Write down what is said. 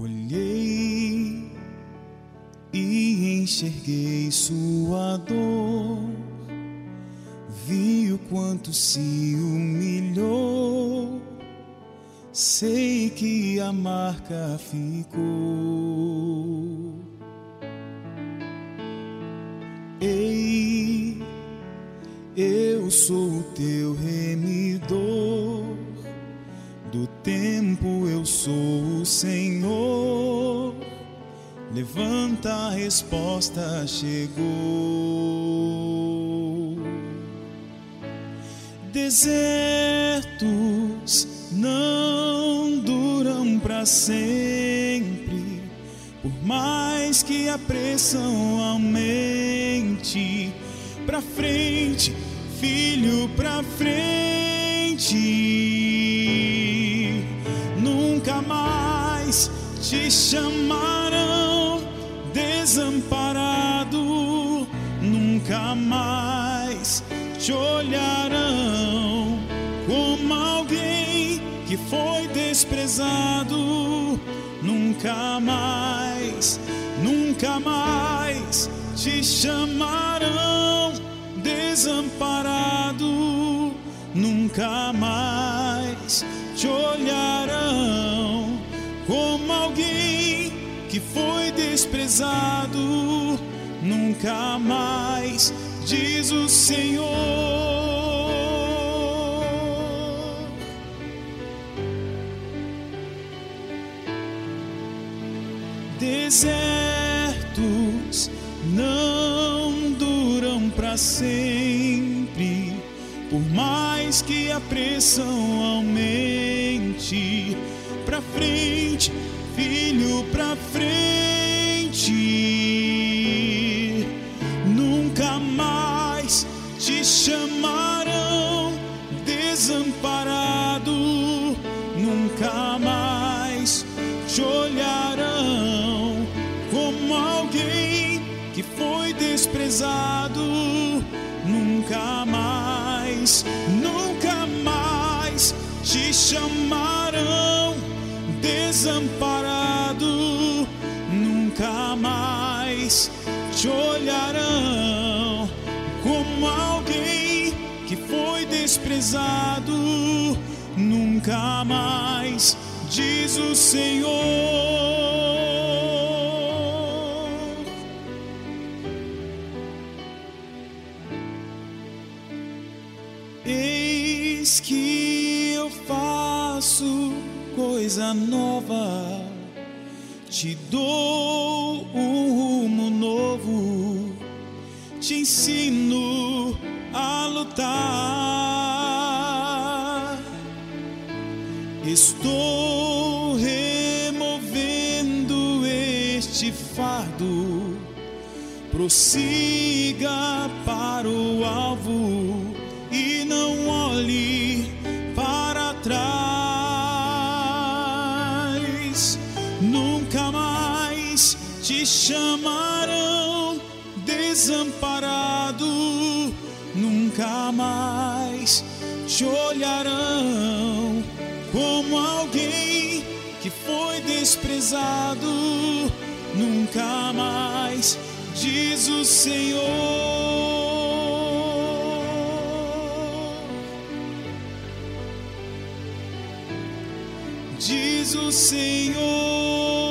Olhei e enxerguei sua dor, vi o quanto se humilhou, sei que a marca ficou. Ei, eu sou o teu remidor, do tempo eu sou Senhor. Levanta, a resposta chegou. Desertos não duram para sempre, por mais que a pressão aumente. Pra frente, filho, pra frente. Te chamarão desamparado, nunca mais te olharão como alguém que foi desprezado, nunca mais, nunca mais te chamarão desamparado, nunca mais te olharão como alguém que foi desprezado, nunca mais, diz o Senhor. Desertos não duram para sempre, por mais que a pressão aumente. Pra frente, filho, pra frente. Nunca mais te chamarão desamparado, nunca mais te olharão como alguém que foi desprezado, nunca mais, nunca mais te chamarão desamparado, nunca mais te olharão como alguém que foi desprezado, nunca mais, diz o Senhor. Eis que eu faço coisa nova, te dou um rumo novo, te ensino a lutar. Estou removendo este fardo, prossiga para o alvo te chamarão desamparado, nunca mais te olharão como alguém que foi desprezado, nunca mais, diz o Senhor. diz o Senhor.